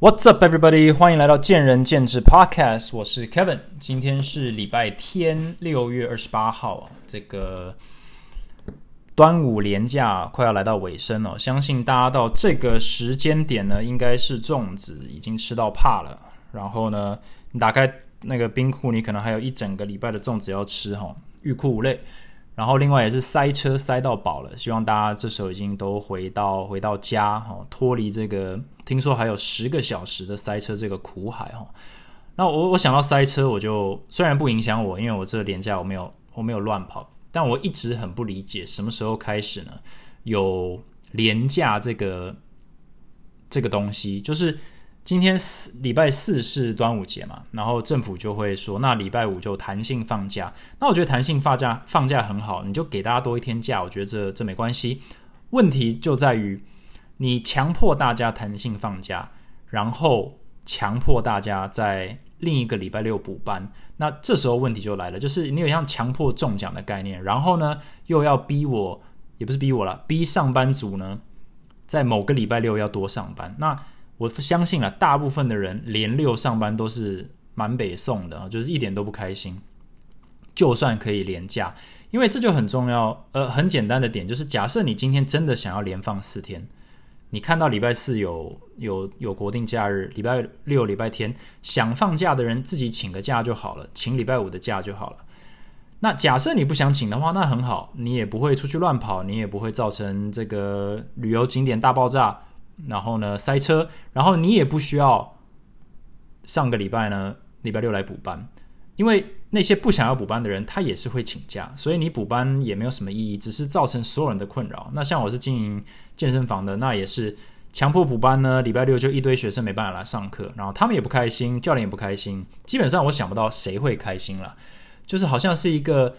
What's up, everybody？欢迎来到见仁见智 Podcast，我是 Kevin。今天是礼拜天，六月二十八号这个端午连假快要来到尾声了。相信大家到这个时间点呢，应该是粽子已经吃到怕了。然后呢，你打开那个冰库，你可能还有一整个礼拜的粽子要吃哈，欲哭无泪。然后另外也是塞车塞到饱了，希望大家这时候已经都回到回到家哈，脱离这个听说还有十个小时的塞车这个苦海哈。那我我想到塞车，我就虽然不影响我，因为我这个年假我没有我没有乱跑，但我一直很不理解什么时候开始呢？有廉价这个这个东西，就是。今天四礼拜四是端午节嘛，然后政府就会说，那礼拜五就弹性放假。那我觉得弹性放假放假很好，你就给大家多一天假，我觉得这这没关系。问题就在于你强迫大家弹性放假，然后强迫大家在另一个礼拜六补班，那这时候问题就来了，就是你有像强迫中奖的概念，然后呢又要逼我，也不是逼我了，逼上班族呢在某个礼拜六要多上班，那。我相信啊，大部分的人连六上班都是蛮北宋的，就是一点都不开心。就算可以连假，因为这就很重要。呃，很简单的点就是，假设你今天真的想要连放四天，你看到礼拜四有有有国定假日，礼拜六、礼拜天想放假的人自己请个假就好了，请礼拜五的假就好了。那假设你不想请的话，那很好，你也不会出去乱跑，你也不会造成这个旅游景点大爆炸。然后呢，塞车，然后你也不需要上个礼拜呢，礼拜六来补班，因为那些不想要补班的人，他也是会请假，所以你补班也没有什么意义，只是造成所有人的困扰。那像我是经营健身房的，那也是强迫补班呢，礼拜六就一堆学生没办法来上课，然后他们也不开心，教练也不开心，基本上我想不到谁会开心了，就是好像是一个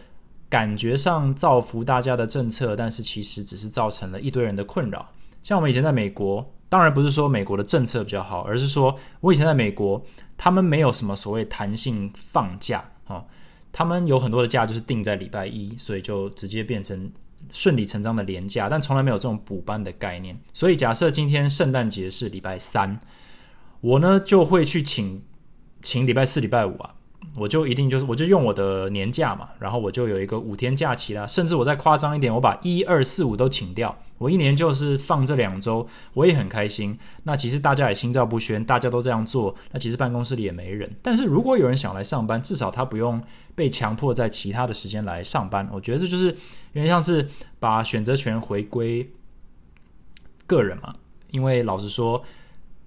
感觉上造福大家的政策，但是其实只是造成了一堆人的困扰。像我们以前在美国，当然不是说美国的政策比较好，而是说我以前在美国，他们没有什么所谓弹性放假啊，他们有很多的假就是定在礼拜一，所以就直接变成顺理成章的连假，但从来没有这种补班的概念。所以假设今天圣诞节是礼拜三，我呢就会去请请礼拜四、礼拜五啊。我就一定就是，我就用我的年假嘛，然后我就有一个五天假期啦。甚至我再夸张一点，我把一二四五都请掉，我一年就是放这两周，我也很开心。那其实大家也心照不宣，大家都这样做，那其实办公室里也没人。但是如果有人想来上班，至少他不用被强迫在其他的时间来上班。我觉得这就是有点像是把选择权回归个人嘛。因为老实说，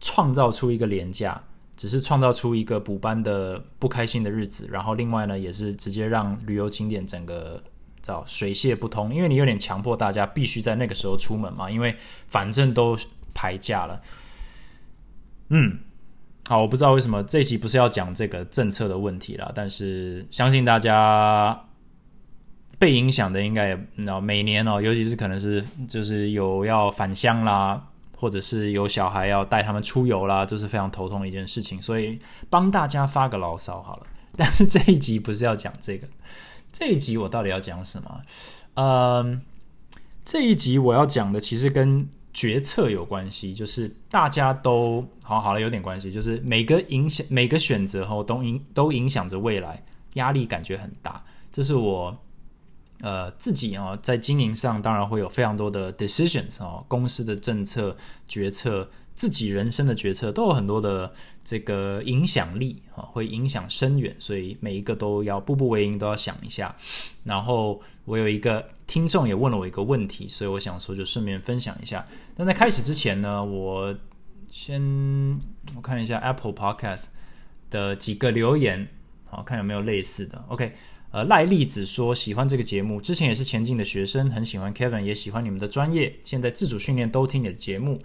创造出一个廉价。只是创造出一个补班的不开心的日子，然后另外呢，也是直接让旅游景点整个叫水泄不通，因为你有点强迫大家必须在那个时候出门嘛，因为反正都排假了。嗯，好，我不知道为什么这一集不是要讲这个政策的问题了，但是相信大家被影响的应该也，每年哦，尤其是可能是就是有要返乡啦。或者是有小孩要带他们出游啦，这是非常头痛的一件事情，所以帮大家发个牢骚好了。但是这一集不是要讲这个，这一集我到底要讲什么？嗯，这一集我要讲的其实跟决策有关系，就是大家都好好了，有点关系，就是每个影响每个选择后都影都影响着未来，压力感觉很大。这是我。呃，自己啊，在经营上当然会有非常多的 decisions 啊，公司的政策决策，自己人生的决策都有很多的这个影响力啊，会影响深远，所以每一个都要步步为营，都要想一下。然后我有一个听众也问了我一个问题，所以我想说就顺便分享一下。那在开始之前呢，我先我看一下 Apple Podcast 的几个留言，好看有没有类似的。OK。呃，赖栗子说喜欢这个节目，之前也是前进的学生，很喜欢 Kevin，也喜欢你们的专业，现在自主训练都听你的节目。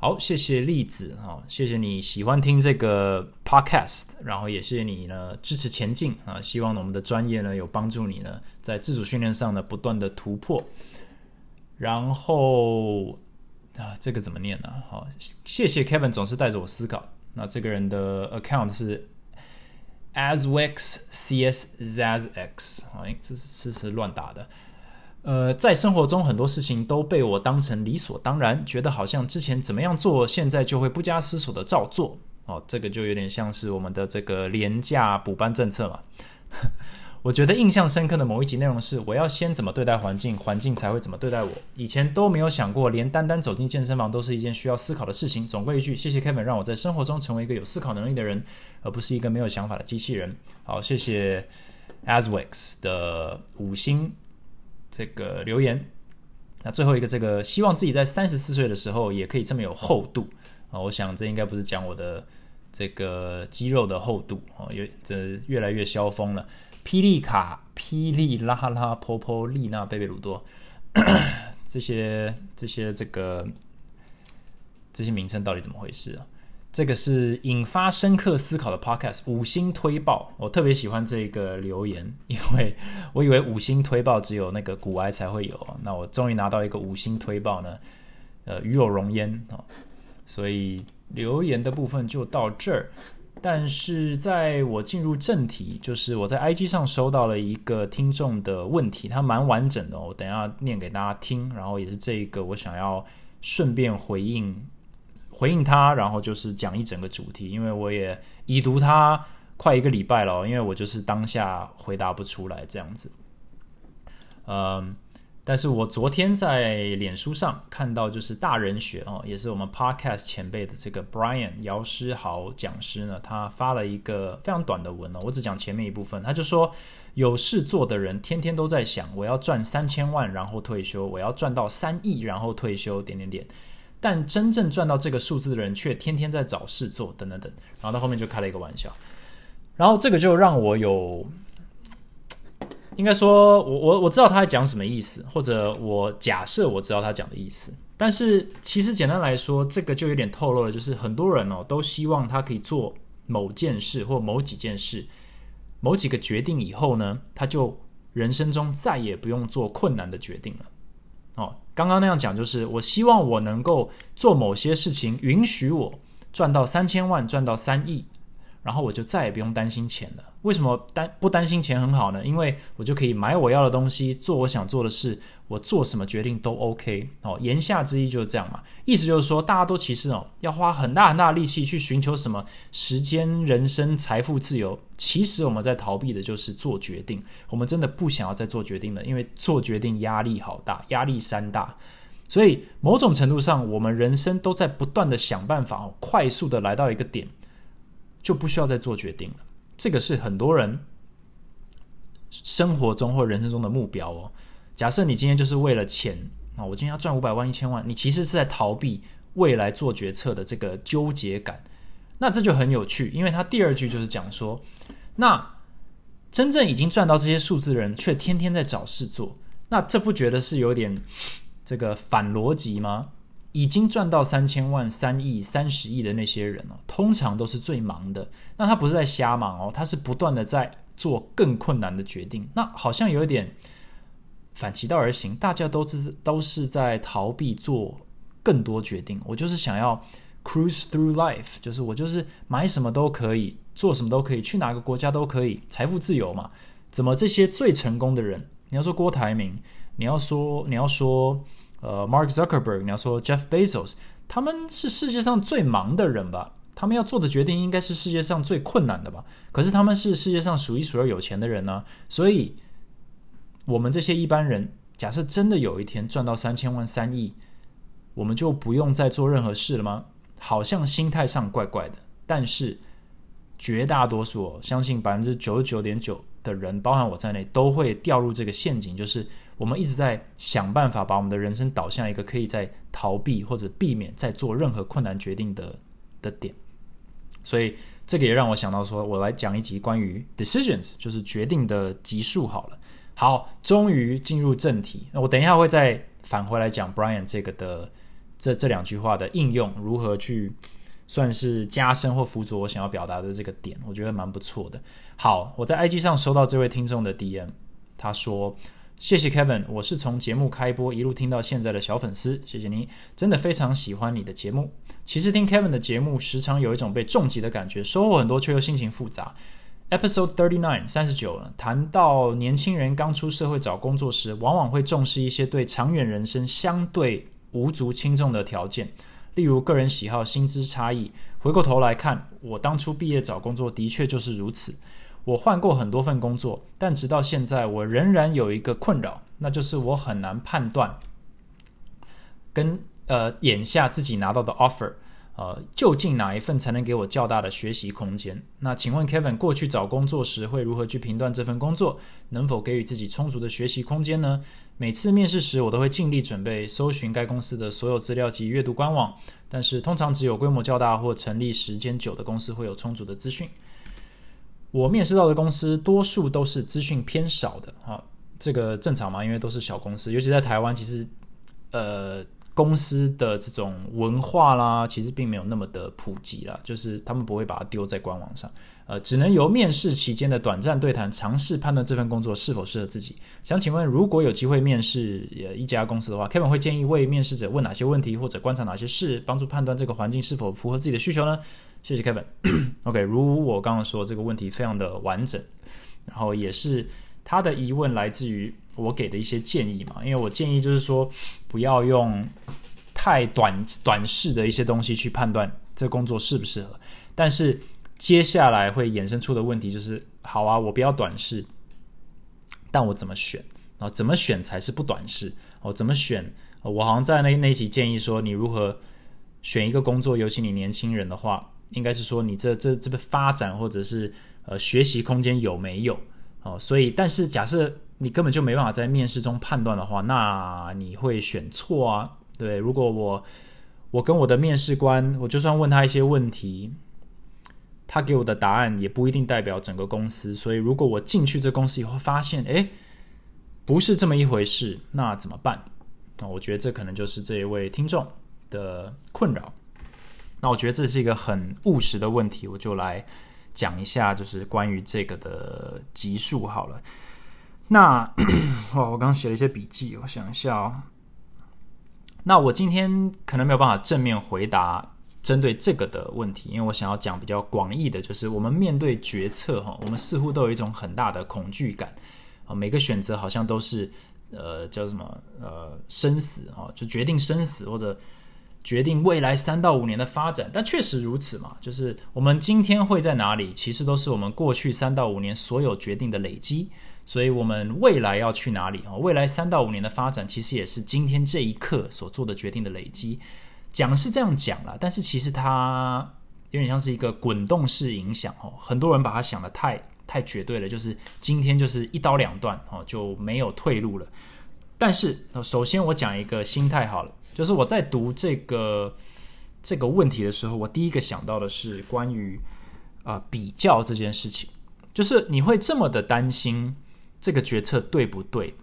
好，谢谢栗子啊，谢谢你喜欢听这个 Podcast，然后也谢谢你呢支持前进啊，希望我们的专业呢有帮助你呢在自主训练上呢不断的突破。然后啊，这个怎么念呢？好，谢谢 Kevin 总是带着我思考。那这个人的 account 是。Aswix CS Zaz X，哎，这是这是乱打的。呃，在生活中很多事情都被我当成理所当然，觉得好像之前怎么样做，现在就会不加思索的照做。哦，这个就有点像是我们的这个廉价补班政策嘛。我觉得印象深刻的某一集内容是：我要先怎么对待环境，环境才会怎么对待我。以前都没有想过，连单单走进健身房都是一件需要思考的事情。总归一句，谢谢 Kevin，让我在生活中成为一个有思考能力的人，而不是一个没有想法的机器人。好，谢谢 Aswix 的五星这个留言。那最后一个，这个希望自己在三十四岁的时候也可以这么有厚度啊！我想这应该不是讲我的这个肌肉的厚度哦，越这越来越消峰了。霹雳卡、霹雳拉拉、波波丽娜、贝贝鲁多，这些这些这个这些名称到底怎么回事啊？这个是引发深刻思考的 podcast，五星推爆。我特别喜欢这个留言，因为我以为五星推爆只有那个古埃才会有，那我终于拿到一个五星推爆呢，呃，与有荣焉啊！所以留言的部分就到这儿。但是在我进入正题，就是我在 IG 上收到了一个听众的问题，它蛮完整的，我等下念给大家听。然后也是这一个我想要顺便回应回应他，然后就是讲一整个主题，因为我也已读他快一个礼拜了，因为我就是当下回答不出来这样子，嗯。但是我昨天在脸书上看到，就是大人学哦，也是我们 Podcast 前辈的这个 Brian 姚诗豪讲师呢，他发了一个非常短的文哦，我只讲前面一部分。他就说，有事做的人天天都在想，我要赚三千万然后退休，我要赚到三亿然后退休，点点点。但真正赚到这个数字的人，却天天在找事做，等等等。然后到后面就开了一个玩笑，然后这个就让我有。应该说，我我我知道他在讲什么意思，或者我假设我知道他讲的意思。但是其实简单来说，这个就有点透露了，就是很多人哦都希望他可以做某件事或某几件事、某几个决定以后呢，他就人生中再也不用做困难的决定了。哦，刚刚那样讲就是，我希望我能够做某些事情，允许我赚到三千万，赚到三亿。然后我就再也不用担心钱了。为什么担不担心钱很好呢？因为我就可以买我要的东西，做我想做的事，我做什么决定都 OK 哦。言下之意就是这样嘛，意思就是说，大家都其实哦，要花很大很大的力气去寻求什么时间、人生、财富、自由。其实我们在逃避的就是做决定。我们真的不想要再做决定了，因为做决定压力好大，压力山大。所以某种程度上，我们人生都在不断的想办法哦，快速的来到一个点。就不需要再做决定了。这个是很多人生活中或人生中的目标哦。假设你今天就是为了钱啊，我今天要赚五百万、一千万，你其实是在逃避未来做决策的这个纠结感。那这就很有趣，因为他第二句就是讲说，那真正已经赚到这些数字的人，却天天在找事做，那这不觉得是有点这个反逻辑吗？已经赚到三千万、三亿、三十亿的那些人哦，通常都是最忙的。那他不是在瞎忙哦，他是不断的在做更困难的决定。那好像有一点反其道而行，大家都是都是在逃避做更多决定。我就是想要 cruise through life，就是我就是买什么都可以，做什么都可以，去哪个国家都可以，财富自由嘛。怎么这些最成功的人？你要说郭台铭，你要说你要说。呃，Mark Zuckerberg，你要说 Jeff Bezos，他们是世界上最忙的人吧？他们要做的决定应该是世界上最困难的吧？可是他们是世界上数一数二有钱的人呢，所以我们这些一般人，假设真的有一天赚到三千万、三亿，我们就不用再做任何事了吗？好像心态上怪怪的。但是绝大多数，相信百分之九十九点九的人，包含我在内，都会掉入这个陷阱，就是。我们一直在想办法把我们的人生导向一个可以在逃避或者避免再做任何困难决定的的点，所以这个也让我想到说，我来讲一集关于 decisions，就是决定的集数好了。好，终于进入正题。那我等一下会再返回来讲 Brian 这个的这这两句话的应用，如何去算是加深或辅佐我想要表达的这个点，我觉得蛮不错的。好，我在 IG 上收到这位听众的 DM，他说。谢谢 Kevin，我是从节目开播一路听到现在的小粉丝，谢谢你，真的非常喜欢你的节目。其实听 Kevin 的节目，时常有一种被重击的感觉，收获很多却又心情复杂。Episode Thirty Nine 三十九，谈到年轻人刚出社会找工作时，往往会重视一些对长远人生相对无足轻重的条件，例如个人喜好、薪资差异。回过头来看，我当初毕业找工作的确就是如此。我换过很多份工作，但直到现在，我仍然有一个困扰，那就是我很难判断跟呃眼下自己拿到的 offer，呃，究竟哪一份才能给我较大的学习空间？那请问 Kevin，过去找工作时会如何去评断这份工作能否给予自己充足的学习空间呢？每次面试时，我都会尽力准备，搜寻该公司的所有资料及阅读官网，但是通常只有规模较大或成立时间久的公司会有充足的资讯。我面试到的公司多数都是资讯偏少的，哈，这个正常嘛？因为都是小公司，尤其在台湾，其实呃公司的这种文化啦，其实并没有那么的普及啦，就是他们不会把它丢在官网上，呃，只能由面试期间的短暂对谈尝试判断这份工作是否适合自己。想请问，如果有机会面试一家公司的话，Kevin 会建议为面试者问哪些问题，或者观察哪些事，帮助判断这个环境是否符合自己的需求呢？谢谢 Kevin。OK，如我刚刚说，这个问题非常的完整，然后也是他的疑问来自于我给的一些建议嘛。因为我建议就是说，不要用太短短视的一些东西去判断这工作适不适合。但是接下来会衍生出的问题就是：好啊，我不要短视，但我怎么选啊？怎么选才是不短视？哦，怎么选？我好像在那那一集建议说，你如何选一个工作，尤其你年轻人的话。应该是说你这这这个发展或者是呃学习空间有没有哦？所以，但是假设你根本就没办法在面试中判断的话，那你会选错啊？对，如果我我跟我的面试官，我就算问他一些问题，他给我的答案也不一定代表整个公司。所以，如果我进去这公司以后发现，哎，不是这么一回事，那怎么办？那我觉得这可能就是这一位听众的困扰。那我觉得这是一个很务实的问题，我就来讲一下，就是关于这个的级数好了。那 哇，我刚写了一些笔记，我想一下哦。那我今天可能没有办法正面回答针对这个的问题，因为我想要讲比较广义的，就是我们面对决策哈，我们似乎都有一种很大的恐惧感啊，每个选择好像都是呃叫什么呃生死啊，就决定生死或者。决定未来三到五年的发展，但确实如此嘛？就是我们今天会在哪里，其实都是我们过去三到五年所有决定的累积。所以，我们未来要去哪里啊？未来三到五年的发展，其实也是今天这一刻所做的决定的累积。讲是这样讲了，但是其实它有点像是一个滚动式影响哦。很多人把它想的太太绝对了，就是今天就是一刀两断哦，就没有退路了。但是，首先我讲一个心态好了。就是我在读这个这个问题的时候，我第一个想到的是关于啊比较这件事情。就是你会这么的担心这个决策对不对？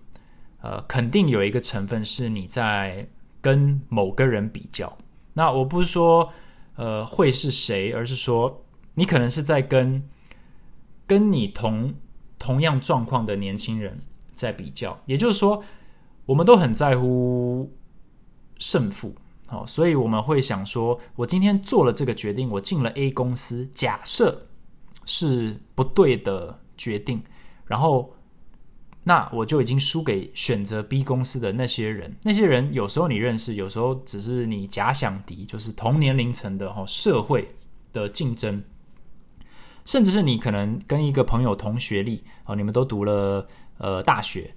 呃，肯定有一个成分是你在跟某个人比较。那我不是说呃会是谁，而是说你可能是在跟跟你同同样状况的年轻人在比较。也就是说，我们都很在乎。胜负，好，所以我们会想说，我今天做了这个决定，我进了 A 公司，假设是不对的决定，然后那我就已经输给选择 B 公司的那些人。那些人有时候你认识，有时候只是你假想敌，就是同年龄层的哈社会的竞争，甚至是你可能跟一个朋友同学历，哦，你们都读了呃大学。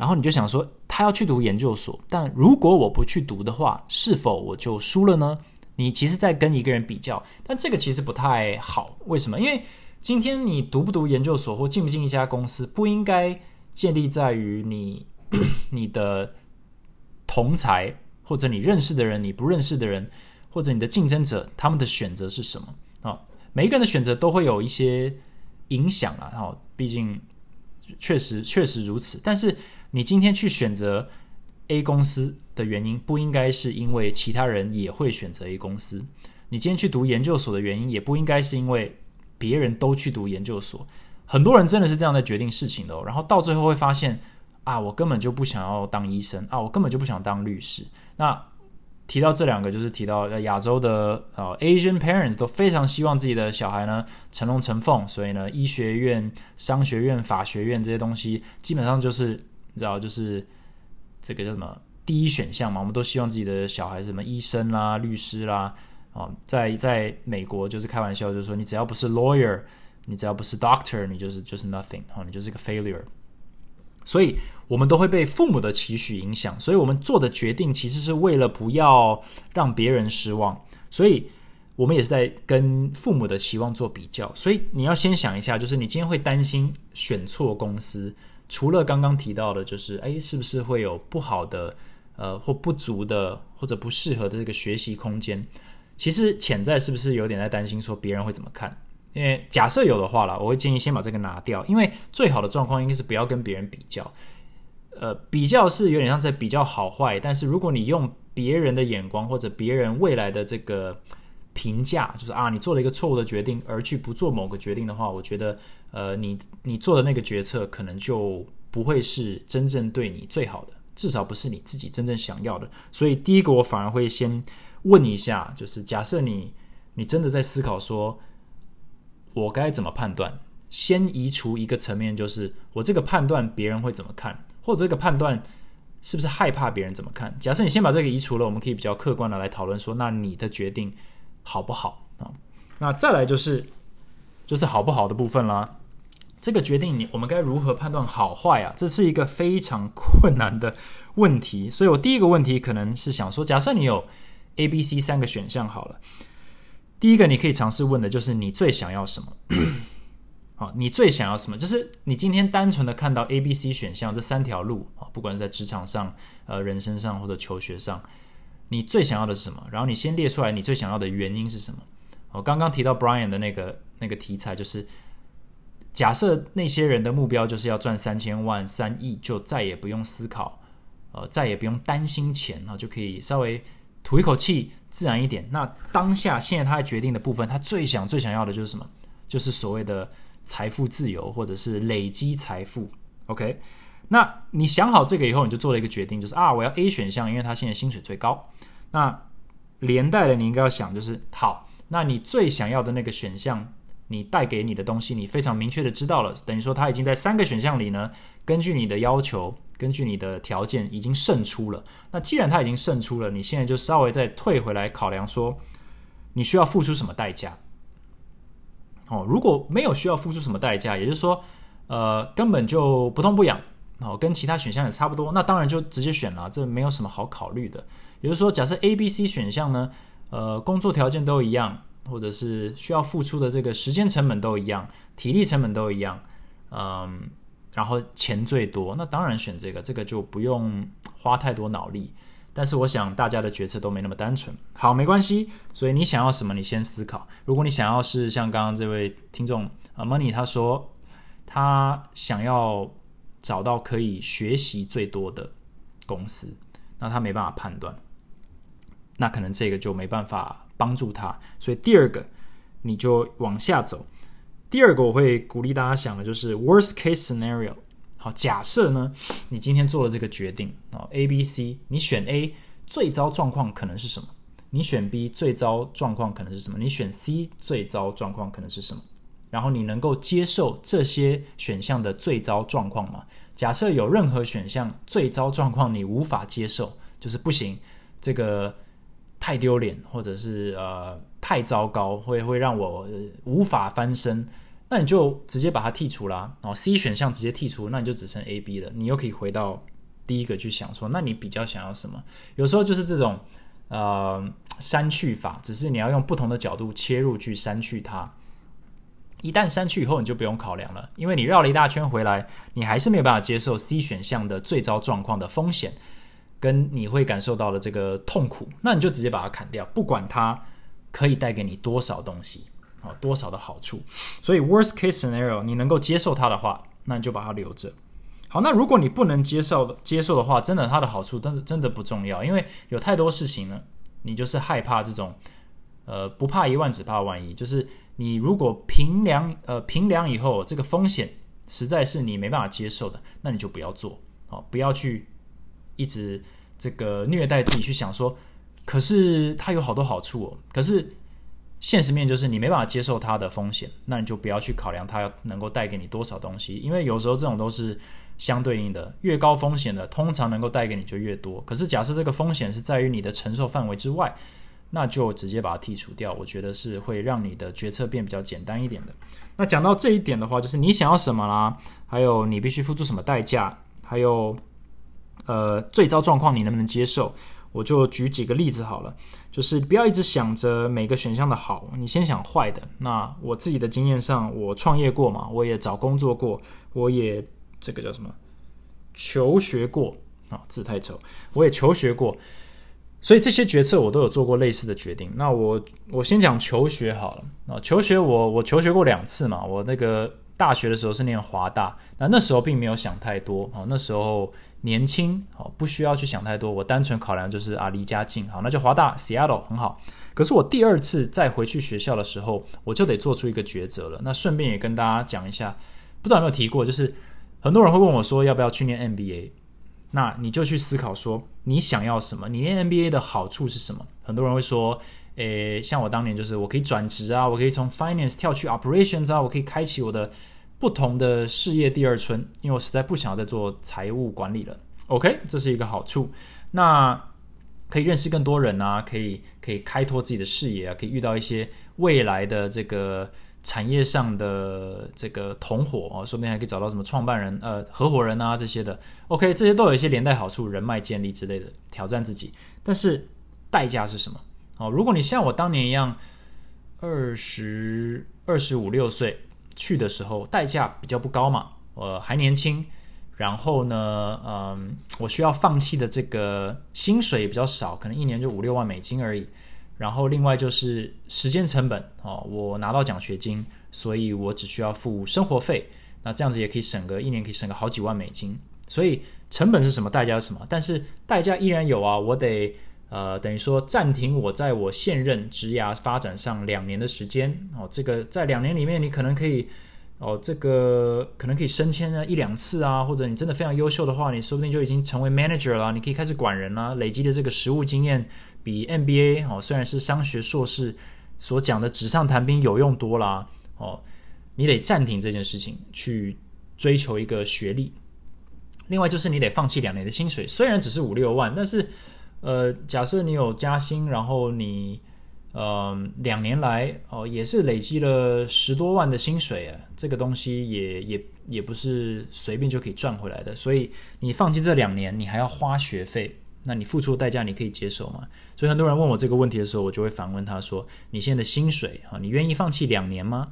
然后你就想说，他要去读研究所，但如果我不去读的话，是否我就输了呢？你其实在跟一个人比较，但这个其实不太好。为什么？因为今天你读不读研究所或进不进一家公司，不应该建立在于你 你的同才或者你认识的人、你不认识的人或者你的竞争者他们的选择是什么啊？每一个人的选择都会有一些影响啊。哈，毕竟确实确实如此，但是。你今天去选择 A 公司的原因，不应该是因为其他人也会选择 A 公司。你今天去读研究所的原因，也不应该是因为别人都去读研究所。很多人真的是这样在决定事情的，然后到最后会发现啊，我根本就不想要当医生啊，我根本就不想当律师。那提到这两个，就是提到亚洲的呃 Asian parents 都非常希望自己的小孩呢成龙成凤，所以呢医学院、商学院、法学院这些东西基本上就是你知道就是这个叫什么第一选项嘛，我们都希望自己的小孩什么医生啦、律师啦。哦，在在美国就是开玩笑，就是说你只要不是 lawyer，你只要不是 doctor，你就是就是 nothing，哦，你就是个 failure。所以我们都会被父母的期许影响，所以我们做的决定其实是为了不要让别人失望，所以我们也是在跟父母的期望做比较。所以你要先想一下，就是你今天会担心选错公司，除了刚刚提到的，就是哎，是不是会有不好的呃或不足的或者不适合的这个学习空间？其实潜在是不是有点在担心说别人会怎么看？因为假设有的话了，我会建议先把这个拿掉。因为最好的状况应该是不要跟别人比较。呃，比较是有点像在比较好坏，但是如果你用别人的眼光或者别人未来的这个评价，就是啊，你做了一个错误的决定而去不做某个决定的话，我觉得呃，你你做的那个决策可能就不会是真正对你最好的，至少不是你自己真正想要的。所以第一个我反而会先。问一下，就是假设你你真的在思考说，我该怎么判断？先移除一个层面，就是我这个判断别人会怎么看，或者这个判断是不是害怕别人怎么看？假设你先把这个移除了，我们可以比较客观的来讨论说，那你的决定好不好啊？那再来就是就是好不好的部分啦。这个决定你我们该如何判断好坏啊？这是一个非常困难的问题。所以我第一个问题可能是想说，假设你有。A、B、C 三个选项好了。第一个，你可以尝试问的就是你最想要什么？好，你最想要什么？就是你今天单纯的看到 A、B、C 选项这三条路啊，不管是在职场上、呃人生上或者求学上，你最想要的是什么？然后你先列出来你最想要的原因是什么？我刚刚提到 Brian 的那个那个题材，就是假设那些人的目标就是要赚三千万、三亿，就再也不用思考，呃，再也不用担心钱啊，就可以稍微。吐一口气，自然一点。那当下现在他决定的部分，他最想、最想要的就是什么？就是所谓的财富自由，或者是累积财富。OK，那你想好这个以后，你就做了一个决定，就是啊，我要 A 选项，因为他现在薪水最高。那连带的，你应该要想，就是好，那你最想要的那个选项，你带给你的东西，你非常明确的知道了，等于说它已经在三个选项里呢，根据你的要求。根据你的条件已经胜出了，那既然它已经胜出了，你现在就稍微再退回来考量说，你需要付出什么代价？哦，如果没有需要付出什么代价，也就是说，呃，根本就不痛不痒，哦，跟其他选项也差不多，那当然就直接选了，这没有什么好考虑的。也就是说，假设 A、B、C 选项呢，呃，工作条件都一样，或者是需要付出的这个时间成本都一样，体力成本都一样，嗯。然后钱最多，那当然选这个，这个就不用花太多脑力。但是我想大家的决策都没那么单纯。好，没关系。所以你想要什么，你先思考。如果你想要是像刚刚这位听众啊，Money 他说他想要找到可以学习最多的公司，那他没办法判断，那可能这个就没办法帮助他。所以第二个，你就往下走。第二个我会鼓励大家想的就是 worst case scenario。好，假设呢，你今天做了这个决定啊，A、B、C，你选 A，最糟状况可能是什么？你选 B，最糟状况可能是什么？你选 C，最糟状况可能是什么？然后你能够接受这些选项的最糟状况吗？假设有任何选项最糟状况你无法接受，就是不行，这个太丢脸，或者是呃。太糟糕，会会让我无法翻身，那你就直接把它剔除啦。哦，C 选项直接剔除，那你就只剩 A、B 了。你又可以回到第一个去想说，那你比较想要什么？有时候就是这种呃删去法，只是你要用不同的角度切入去删去它。一旦删去以后，你就不用考量了，因为你绕了一大圈回来，你还是没有办法接受 C 选项的最糟状况的风险，跟你会感受到的这个痛苦，那你就直接把它砍掉，不管它。可以带给你多少东西啊？多少的好处？所以 worst case scenario，你能够接受它的话，那你就把它留着。好，那如果你不能接受接受的话，真的它的好处真的真的不重要，因为有太多事情呢，你就是害怕这种呃不怕一万只怕万一，就是你如果平量呃平量以后这个风险实在是你没办法接受的，那你就不要做哦，不要去一直这个虐待自己去想说。可是它有好多好处哦。可是现实面就是你没办法接受它的风险，那你就不要去考量它能够带给你多少东西，因为有时候这种都是相对应的，越高风险的通常能够带给你就越多。可是假设这个风险是在于你的承受范围之外，那就直接把它剔除掉，我觉得是会让你的决策变比较简单一点的。那讲到这一点的话，就是你想要什么啦，还有你必须付出什么代价，还有呃最糟状况你能不能接受？我就举几个例子好了，就是不要一直想着每个选项的好，你先想坏的。那我自己的经验上，我创业过嘛，我也找工作过，我也这个叫什么求学过啊，字太丑，我也求学过。所以这些决策我都有做过类似的决定。那我我先讲求学好了啊，求学我我求学过两次嘛。我那个大学的时候是念华大，那那时候并没有想太多啊，那时候年轻哦，不需要去想太多。我单纯考量就是啊，离家近好，那就华大 Seattle 很好。可是我第二次再回去学校的时候，我就得做出一个抉择了。那顺便也跟大家讲一下，不知道有没有提过，就是很多人会问我说，要不要去念 MBA？那你就去思考说，你想要什么？你念 MBA 的好处是什么？很多人会说，诶，像我当年就是我可以转职啊，我可以从 finance 跳去 operations 啊，我可以开启我的不同的事业第二春，因为我实在不想要再做财务管理了。OK，这是一个好处。那可以认识更多人啊，可以可以开拓自己的视野啊，可以遇到一些未来的这个。产业上的这个同伙哦，说不定还可以找到什么创办人、呃合伙人啊这些的。OK，这些都有一些连带好处，人脉建立之类的，挑战自己。但是代价是什么？哦，如果你像我当年一样，二十二十五六岁去的时候，代价比较不高嘛，我还年轻。然后呢，嗯，我需要放弃的这个薪水也比较少，可能一年就五六万美金而已。然后另外就是时间成本哦，我拿到奖学金，所以我只需要付生活费，那这样子也可以省个一年可以省个好几万美金。所以成本是什么，代价是什么？但是代价依然有啊，我得呃等于说暂停我在我现任职涯发展上两年的时间哦。这个在两年里面，你可能可以哦，这个可能可以升迁呢一两次啊，或者你真的非常优秀的话，你说不定就已经成为 manager 了，你可以开始管人了，累积的这个实务经验。比 MBA 哦，虽然是商学硕士所讲的纸上谈兵有用多啦哦，你得暂停这件事情去追求一个学历。另外就是你得放弃两年的薪水，虽然只是五六万，但是呃，假设你有加薪，然后你呃两年来哦也是累积了十多万的薪水啊，这个东西也也也不是随便就可以赚回来的。所以你放弃这两年，你还要花学费。那你付出的代价你可以接受吗？所以很多人问我这个问题的时候，我就会反问他说：“你现在的薪水啊，你愿意放弃两年吗？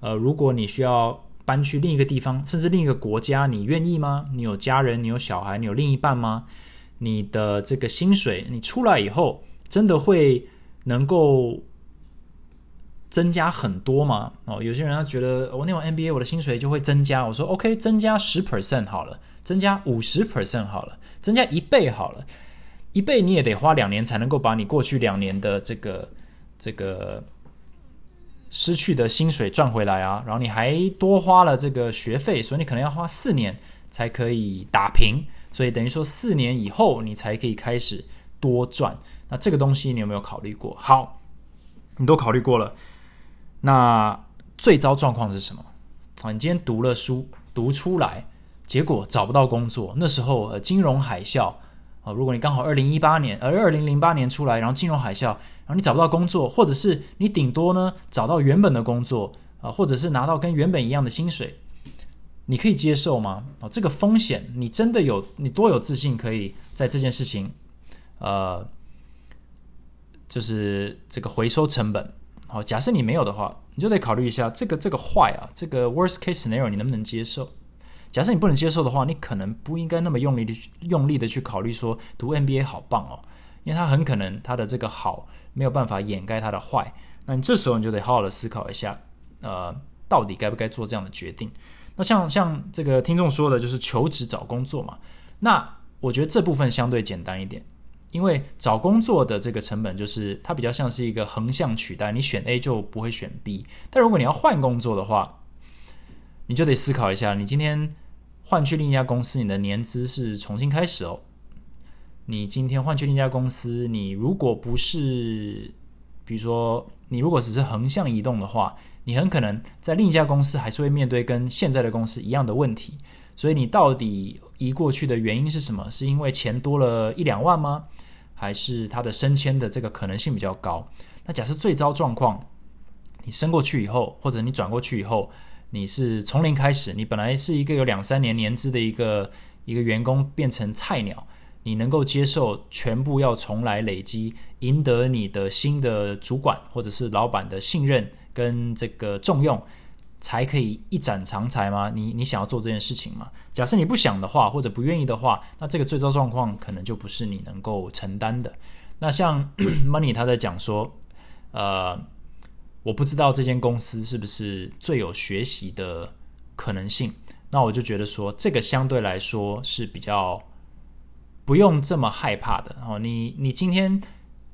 呃，如果你需要搬去另一个地方，甚至另一个国家，你愿意吗？你有家人，你有小孩，你有另一半吗？你的这个薪水，你出来以后真的会能够增加很多吗？哦，有些人他觉得我念完 MBA，我的薪水就会增加。我说 OK，增加十 percent 好了，增加五十 percent 好了，增加一倍好了。”一倍你也得花两年才能够把你过去两年的这个这个失去的薪水赚回来啊，然后你还多花了这个学费，所以你可能要花四年才可以打平，所以等于说四年以后你才可以开始多赚。那这个东西你有没有考虑过？好，你都考虑过了。那最糟状况是什么？啊，你今天读了书读出来，结果找不到工作，那时候呃金融海啸。啊，如果你刚好二零一八年，而二零零八年出来，然后金融海啸，然后你找不到工作，或者是你顶多呢找到原本的工作，啊，或者是拿到跟原本一样的薪水，你可以接受吗？啊，这个风险，你真的有，你多有自信可以在这件事情，呃，就是这个回收成本。好，假设你没有的话，你就得考虑一下这个这个坏啊，这个 worst case scenario 你能不能接受？假设你不能接受的话，你可能不应该那么用力的用力的去考虑说读 MBA 好棒哦，因为它很可能它的这个好没有办法掩盖它的坏。那你这时候你就得好好的思考一下，呃，到底该不该做这样的决定？那像像这个听众说的，就是求职找工作嘛。那我觉得这部分相对简单一点，因为找工作的这个成本就是它比较像是一个横向取代，你选 A 就不会选 B。但如果你要换工作的话，你就得思考一下，你今天。换去另一家公司，你的年资是重新开始哦。你今天换去另一家公司，你如果不是，比如说你如果只是横向移动的话，你很可能在另一家公司还是会面对跟现在的公司一样的问题。所以你到底移过去的原因是什么？是因为钱多了一两万吗？还是它的升迁的这个可能性比较高？那假设最糟状况，你升过去以后，或者你转过去以后，你是从零开始，你本来是一个有两三年年资的一个一个员工，变成菜鸟，你能够接受全部要重来累积，赢得你的新的主管或者是老板的信任跟这个重用？才可以一展长才吗？你你想要做这件事情吗？假设你不想的话，或者不愿意的话，那这个最糟状况可能就不是你能够承担的。那像 Money 他在讲说，呃，我不知道这间公司是不是最有学习的可能性。那我就觉得说，这个相对来说是比较不用这么害怕的。哦，你你今天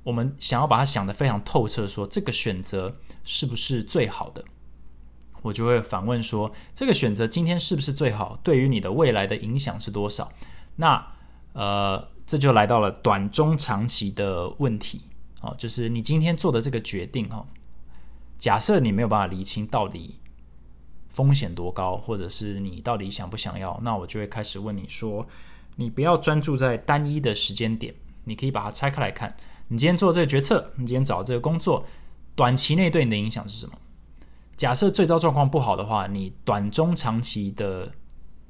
我们想要把它想得非常透彻，说这个选择是不是最好的？我就会反问说：这个选择今天是不是最好？对于你的未来的影响是多少？那呃，这就来到了短中长期的问题哦，就是你今天做的这个决定哦，假设你没有办法厘清到底风险多高，或者是你到底想不想要，那我就会开始问你说：你不要专注在单一的时间点，你可以把它拆开来看。你今天做这个决策，你今天找这个工作，短期内对你的影响是什么？假设最糟状况不好的话，你短中长期的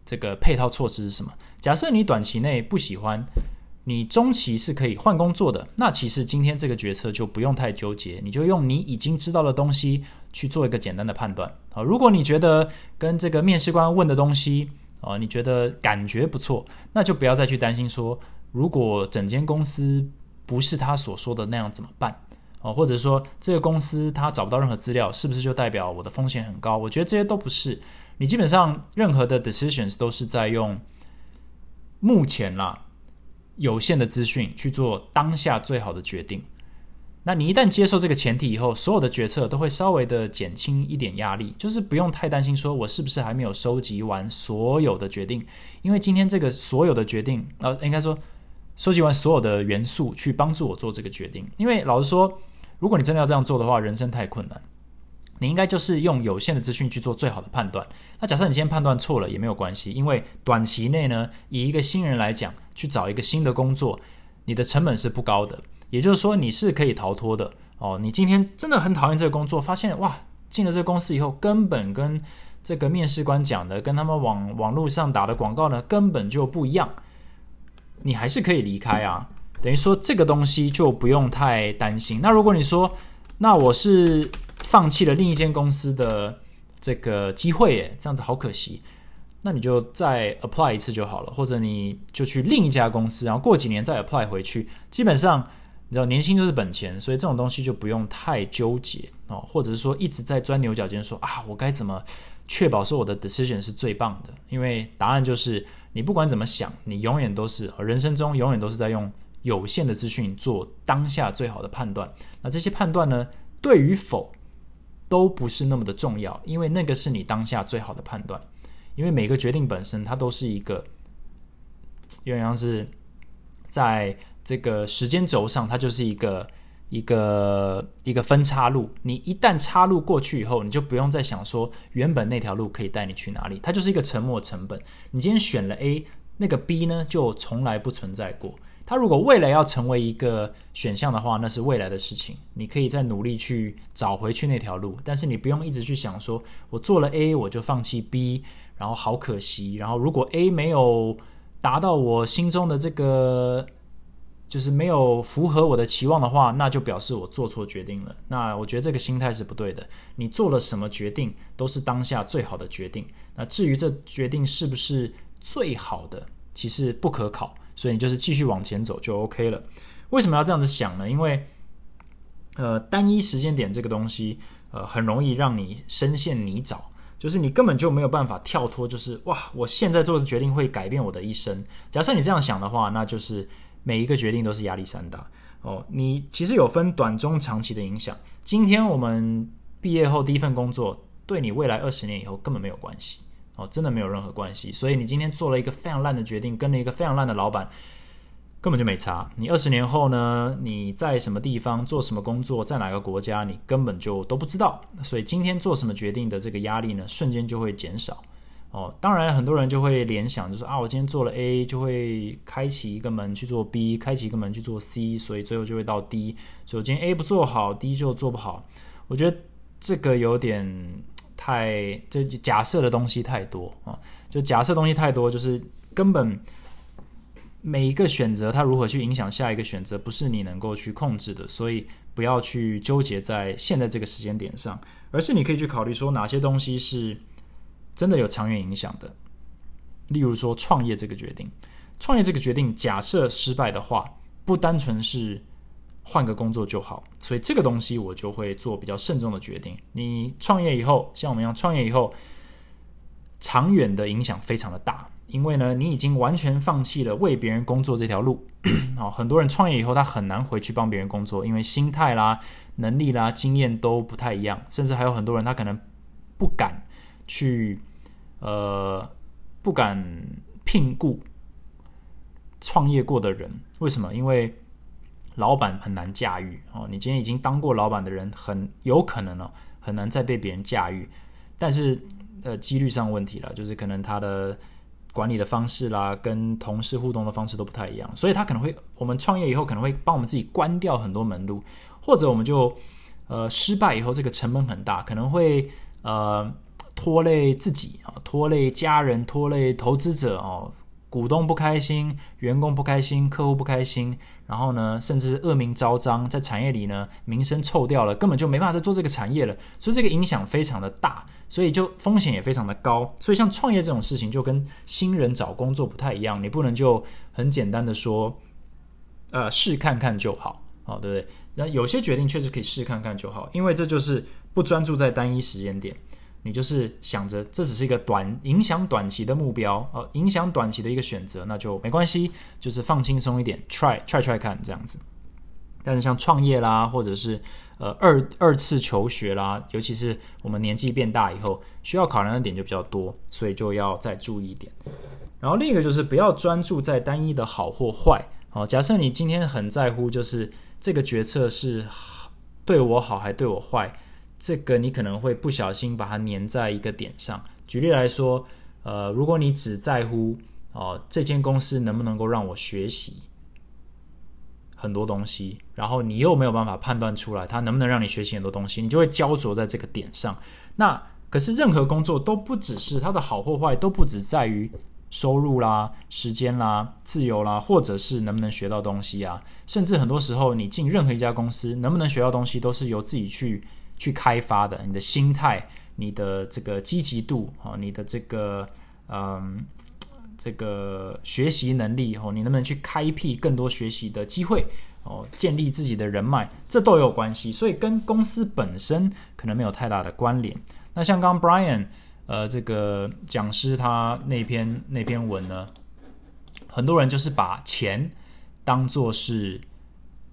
这个配套措施是什么？假设你短期内不喜欢，你中期是可以换工作的，那其实今天这个决策就不用太纠结，你就用你已经知道的东西去做一个简单的判断啊。如果你觉得跟这个面试官问的东西啊，你觉得感觉不错，那就不要再去担心说，如果整间公司不是他所说的那样怎么办？哦，或者说这个公司它找不到任何资料，是不是就代表我的风险很高？我觉得这些都不是。你基本上任何的 decisions 都是在用目前啦有限的资讯去做当下最好的决定。那你一旦接受这个前提以后，所有的决策都会稍微的减轻一点压力，就是不用太担心说我是不是还没有收集完所有的决定，因为今天这个所有的决定，呃，应该说收集完所有的元素去帮助我做这个决定。因为老实说。如果你真的要这样做的话，人生太困难。你应该就是用有限的资讯去做最好的判断。那假设你今天判断错了也没有关系，因为短期内呢，以一个新人来讲，去找一个新的工作，你的成本是不高的。也就是说，你是可以逃脱的哦。你今天真的很讨厌这个工作，发现哇，进了这个公司以后，根本跟这个面试官讲的，跟他们网网络上打的广告呢，根本就不一样。你还是可以离开啊。等于说这个东西就不用太担心。那如果你说，那我是放弃了另一间公司的这个机会，耶，这样子好可惜。那你就再 apply 一次就好了，或者你就去另一家公司，然后过几年再 apply 回去。基本上，你知道年薪就是本钱，所以这种东西就不用太纠结哦，或者是说一直在钻牛角尖，说啊，我该怎么确保说我的 decision 是最棒的？因为答案就是，你不管怎么想，你永远都是人生中永远都是在用。有限的资讯做当下最好的判断，那这些判断呢，对与否都不是那么的重要，因为那个是你当下最好的判断。因为每个决定本身，它都是一个，有点像是在这个时间轴上，它就是一个一个一个分岔路。你一旦插入过去以后，你就不用再想说原本那条路可以带你去哪里，它就是一个沉没成本。你今天选了 A，那个 B 呢，就从来不存在过。它如果未来要成为一个选项的话，那是未来的事情。你可以再努力去找回去那条路，但是你不用一直去想说，我做了 A 我就放弃 B，然后好可惜。然后如果 A 没有达到我心中的这个，就是没有符合我的期望的话，那就表示我做错决定了。那我觉得这个心态是不对的。你做了什么决定都是当下最好的决定。那至于这决定是不是最好的，其实不可考。所以你就是继续往前走就 OK 了。为什么要这样子想呢？因为，呃，单一时间点这个东西，呃，很容易让你深陷泥沼，就是你根本就没有办法跳脱。就是哇，我现在做的决定会改变我的一生。假设你这样想的话，那就是每一个决定都是压力山大哦。你其实有分短、中、长期的影响。今天我们毕业后第一份工作，对你未来二十年以后根本没有关系。哦，真的没有任何关系。所以你今天做了一个非常烂的决定，跟了一个非常烂的老板，根本就没差。你二十年后呢？你在什么地方做什么工作，在哪个国家，你根本就都不知道。所以今天做什么决定的这个压力呢，瞬间就会减少。哦，当然很多人就会联想，就是啊，我今天做了 A，就会开启一个门去做 B，开启一个门去做 C，所以最后就会到 D。所以今天 A 不做好，D 就做不好。我觉得这个有点太，这假设的东西太多啊，就假设东西太多，就是根本。每一个选择，它如何去影响下一个选择，不是你能够去控制的，所以不要去纠结在现在这个时间点上，而是你可以去考虑说哪些东西是真的有长远影响的。例如说创业这个决定，创业这个决定假设失败的话，不单纯是换个工作就好，所以这个东西我就会做比较慎重的决定。你创业以后，像我们一样创业以后，长远的影响非常的大。因为呢，你已经完全放弃了为别人工作这条路。好，很多人创业以后，他很难回去帮别人工作，因为心态啦、能力啦、经验都不太一样。甚至还有很多人，他可能不敢去，呃，不敢聘雇创业过的人。为什么？因为老板很难驾驭哦。你今天已经当过老板的人，很有可能哦，很难再被别人驾驭。但是，呃，几率上问题了，就是可能他的。管理的方式啦，跟同事互动的方式都不太一样，所以他可能会，我们创业以后可能会帮我们自己关掉很多门路，或者我们就呃失败以后，这个成本很大，可能会呃拖累自己啊，拖累家人，拖累投资者哦。股东不开心，员工不开心，客户不开心，然后呢，甚至恶名昭彰，在产业里呢，名声臭掉了，根本就没办法再做这个产业了。所以这个影响非常的大，所以就风险也非常的高。所以像创业这种事情，就跟新人找工作不太一样，你不能就很简单的说，呃，试看看就好，哦，对不对？那有些决定确实可以试看看就好，因为这就是不专注在单一时间点。你就是想着这只是一个短影响短期的目标，呃，影响短期的一个选择，那就没关系，就是放轻松一点，try try try 看这样子。但是像创业啦，或者是呃二二次求学啦，尤其是我们年纪变大以后，需要考量的点就比较多，所以就要再注意一点。然后另一个就是不要专注在单一的好或坏。好，假设你今天很在乎，就是这个决策是对我好还对我坏。这个你可能会不小心把它粘在一个点上。举例来说，呃，如果你只在乎哦这间公司能不能够让我学习很多东西，然后你又没有办法判断出来它能不能让你学习很多东西，你就会焦灼在这个点上。那可是任何工作都不只是它的好或坏，都不只在于收入啦、时间啦、自由啦，或者是能不能学到东西啊。甚至很多时候，你进任何一家公司，能不能学到东西，都是由自己去。去开发的，你的心态、你的这个积极度啊，你的这个嗯，这个学习能力哦，你能不能去开辟更多学习的机会哦，建立自己的人脉，这都有关系。所以跟公司本身可能没有太大的关联。那像刚 Brian 呃这个讲师他那篇那篇文呢，很多人就是把钱当做是。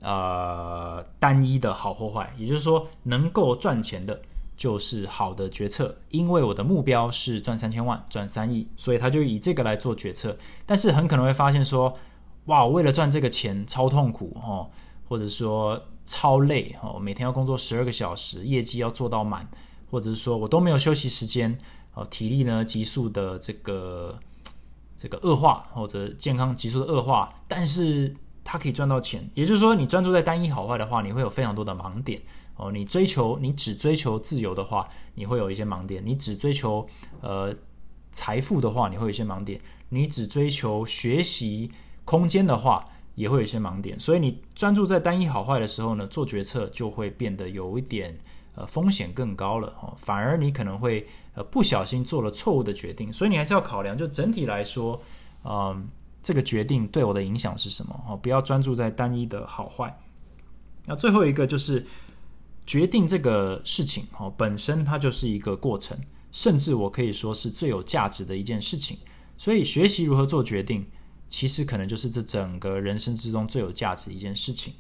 呃，单一的好或坏，也就是说，能够赚钱的就是好的决策。因为我的目标是赚三千万、赚三亿，所以他就以这个来做决策。但是很可能会发现说，哇，我为了赚这个钱超痛苦哦，或者说超累哦，每天要工作十二个小时，业绩要做到满，或者是说我都没有休息时间哦，体力呢急速的这个这个恶化，或者健康急速的恶化，但是。它可以赚到钱，也就是说，你专注在单一好坏的话，你会有非常多的盲点哦。你追求，你只追求自由的话，你会有一些盲点；你只追求呃财富的话，你会有一些盲点；你只追求学习空间的话，也会有一些盲点。所以，你专注在单一好坏的时候呢，做决策就会变得有一点呃风险更高了哦。反而你可能会呃不小心做了错误的决定，所以你还是要考量。就整体来说，嗯。这个决定对我的影响是什么？哦，不要专注在单一的好坏。那最后一个就是决定这个事情哦，本身它就是一个过程，甚至我可以说是最有价值的一件事情。所以学习如何做决定，其实可能就是这整个人生之中最有价值的一件事情。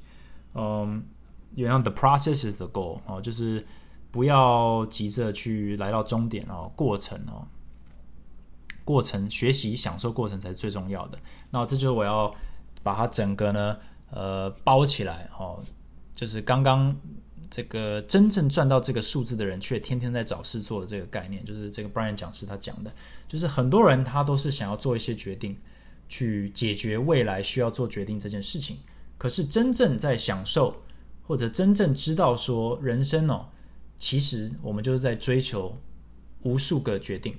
嗯，原样 the process is the goal 哦，就是不要急着去来到终点哦，过程哦。过程学习享受过程才是最重要的。那这就是我要把它整个呢呃包起来哦，就是刚刚这个真正赚到这个数字的人，却天天在找事做的这个概念，就是这个 Brian 讲师他讲的，就是很多人他都是想要做一些决定，去解决未来需要做决定这件事情，可是真正在享受或者真正知道说人生哦，其实我们就是在追求无数个决定，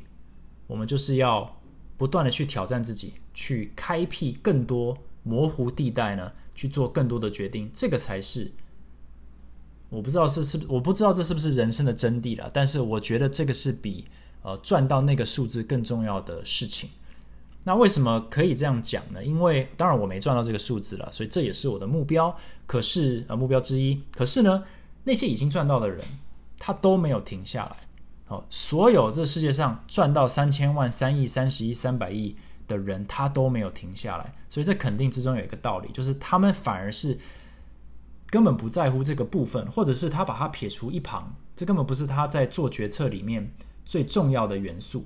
我们就是要不断的去挑战自己，去开辟更多模糊地带呢，去做更多的决定，这个才是我不知道是是我不知道这是不是人生的真谛了，但是我觉得这个是比呃赚到那个数字更重要的事情。那为什么可以这样讲呢？因为当然我没赚到这个数字了，所以这也是我的目标。可是呃目标之一，可是呢那些已经赚到的人，他都没有停下来。好，所有这世界上赚到三千万、三亿、三十亿、三百亿的人，他都没有停下来。所以这肯定之中有一个道理，就是他们反而是根本不在乎这个部分，或者是他把它撇除一旁，这根本不是他在做决策里面最重要的元素，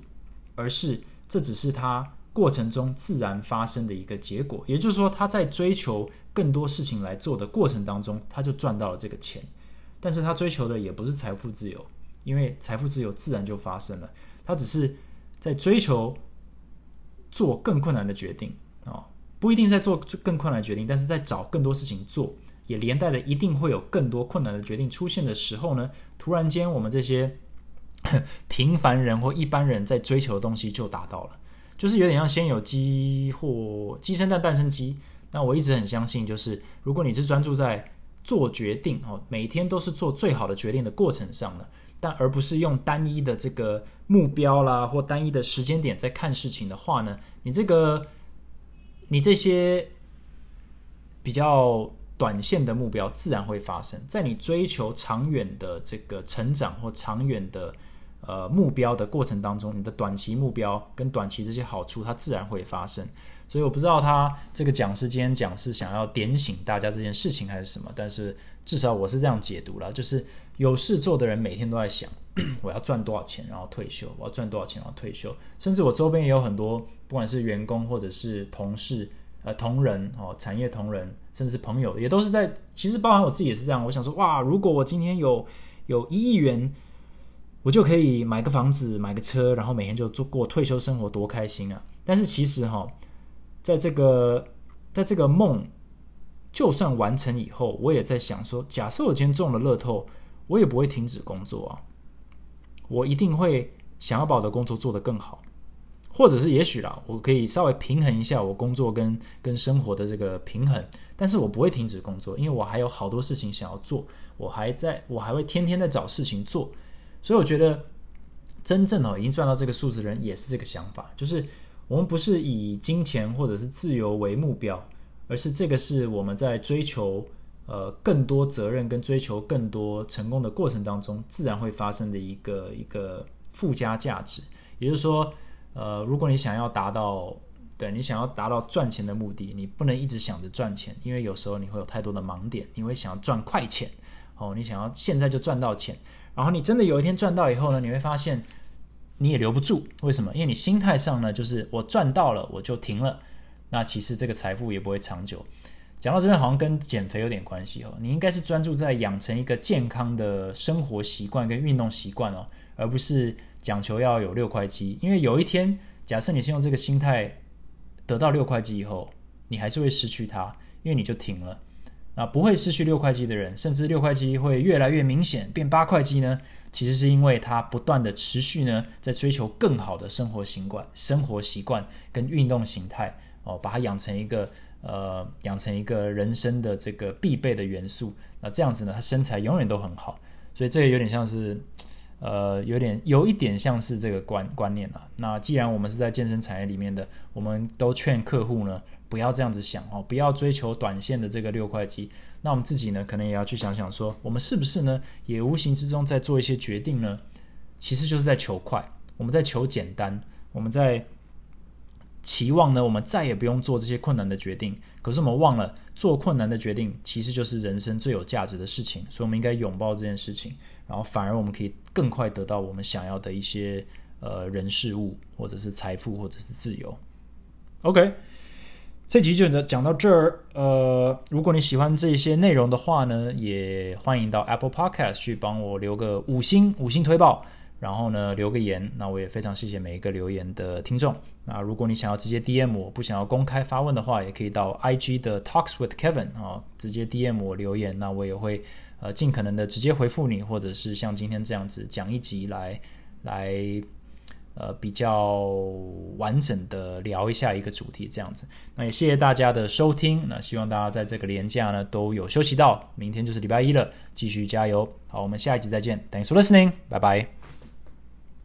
而是这只是他过程中自然发生的一个结果。也就是说，他在追求更多事情来做的过程当中，他就赚到了这个钱。但是他追求的也不是财富自由。因为财富自由自然就发生了，他只是在追求做更困难的决定啊，不一定在做更困难的决定，但是在找更多事情做，也连带的一定会有更多困难的决定出现的时候呢，突然间我们这些 平凡人或一般人在追求的东西就达到了，就是有点像先有鸡或鸡生蛋蛋生鸡。那我一直很相信，就是如果你是专注在做决定哦，每天都是做最好的决定的过程上呢。但而不是用单一的这个目标啦，或单一的时间点在看事情的话呢，你这个你这些比较短线的目标自然会发生在你追求长远的这个成长或长远的呃目标的过程当中，你的短期目标跟短期这些好处它自然会发生。所以我不知道他这个讲师今天讲是想要点醒大家这件事情还是什么，但是至少我是这样解读了，就是。有事做的人每天都在想，我要赚多少钱，然后退休；我要赚多少钱，然后退休。甚至我周边也有很多，不管是员工或者是同事、呃同仁哦，产业同仁，甚至是朋友，也都是在。其实包含我自己也是这样。我想说，哇，如果我今天有有一亿元，我就可以买个房子、买个车，然后每天就做过退休生活，多开心啊！但是其实哈，在这个在这个梦就算完成以后，我也在想说，假设我今天中了乐透。我也不会停止工作啊，我一定会想要把我的工作做得更好，或者是也许啦，我可以稍微平衡一下我工作跟跟生活的这个平衡，但是我不会停止工作，因为我还有好多事情想要做，我还在我还会天天在找事情做，所以我觉得真正哦已经赚到这个数字的人也是这个想法，就是我们不是以金钱或者是自由为目标，而是这个是我们在追求。呃，更多责任跟追求更多成功的过程当中，自然会发生的一个一个附加价值。也就是说，呃，如果你想要达到，对你想要达到赚钱的目的，你不能一直想着赚钱，因为有时候你会有太多的盲点，你会想要赚快钱，哦，你想要现在就赚到钱，然后你真的有一天赚到以后呢，你会发现你也留不住。为什么？因为你心态上呢，就是我赚到了我就停了，那其实这个财富也不会长久。讲到这边，好像跟减肥有点关系哦。你应该是专注在养成一个健康的生活习惯跟运动习惯哦，而不是讲求要有六块肌。因为有一天，假设你是用这个心态得到六块肌以后，你还是会失去它，因为你就停了。那不会失去六块肌的人，甚至六块肌会越来越明显变八块肌呢？其实是因为他不断的持续呢，在追求更好的生活习惯、生活习惯跟运动形态哦，把它养成一个。呃，养成一个人生的这个必备的元素，那这样子呢，他身材永远都很好，所以这个有点像是，呃，有点有一点像是这个观观念了。那既然我们是在健身产业里面的，我们都劝客户呢，不要这样子想哦，不要追求短线的这个六块肌。那我们自己呢，可能也要去想想说，我们是不是呢，也无形之中在做一些决定呢？其实就是在求快，我们在求简单，我们在。期望呢，我们再也不用做这些困难的决定。可是我们忘了，做困难的决定其实就是人生最有价值的事情。所以，我们应该拥抱这件事情，然后反而我们可以更快得到我们想要的一些呃人事物，或者是财富，或者是自由。OK，这集就讲到这儿。呃，如果你喜欢这些内容的话呢，也欢迎到 Apple Podcast 去帮我留个五星五星推报。然后呢，留个言，那我也非常谢谢每一个留言的听众。那如果你想要直接 DM 我，不想要公开发问的话，也可以到 IG 的 Talks with Kevin 啊，直接 DM 我留言，那我也会呃尽可能的直接回复你，或者是像今天这样子讲一集来来呃比较完整的聊一下一个主题这样子。那也谢谢大家的收听，那希望大家在这个连假呢都有休息到，明天就是礼拜一了，继续加油。好，我们下一集再见，Thanks for listening，拜拜。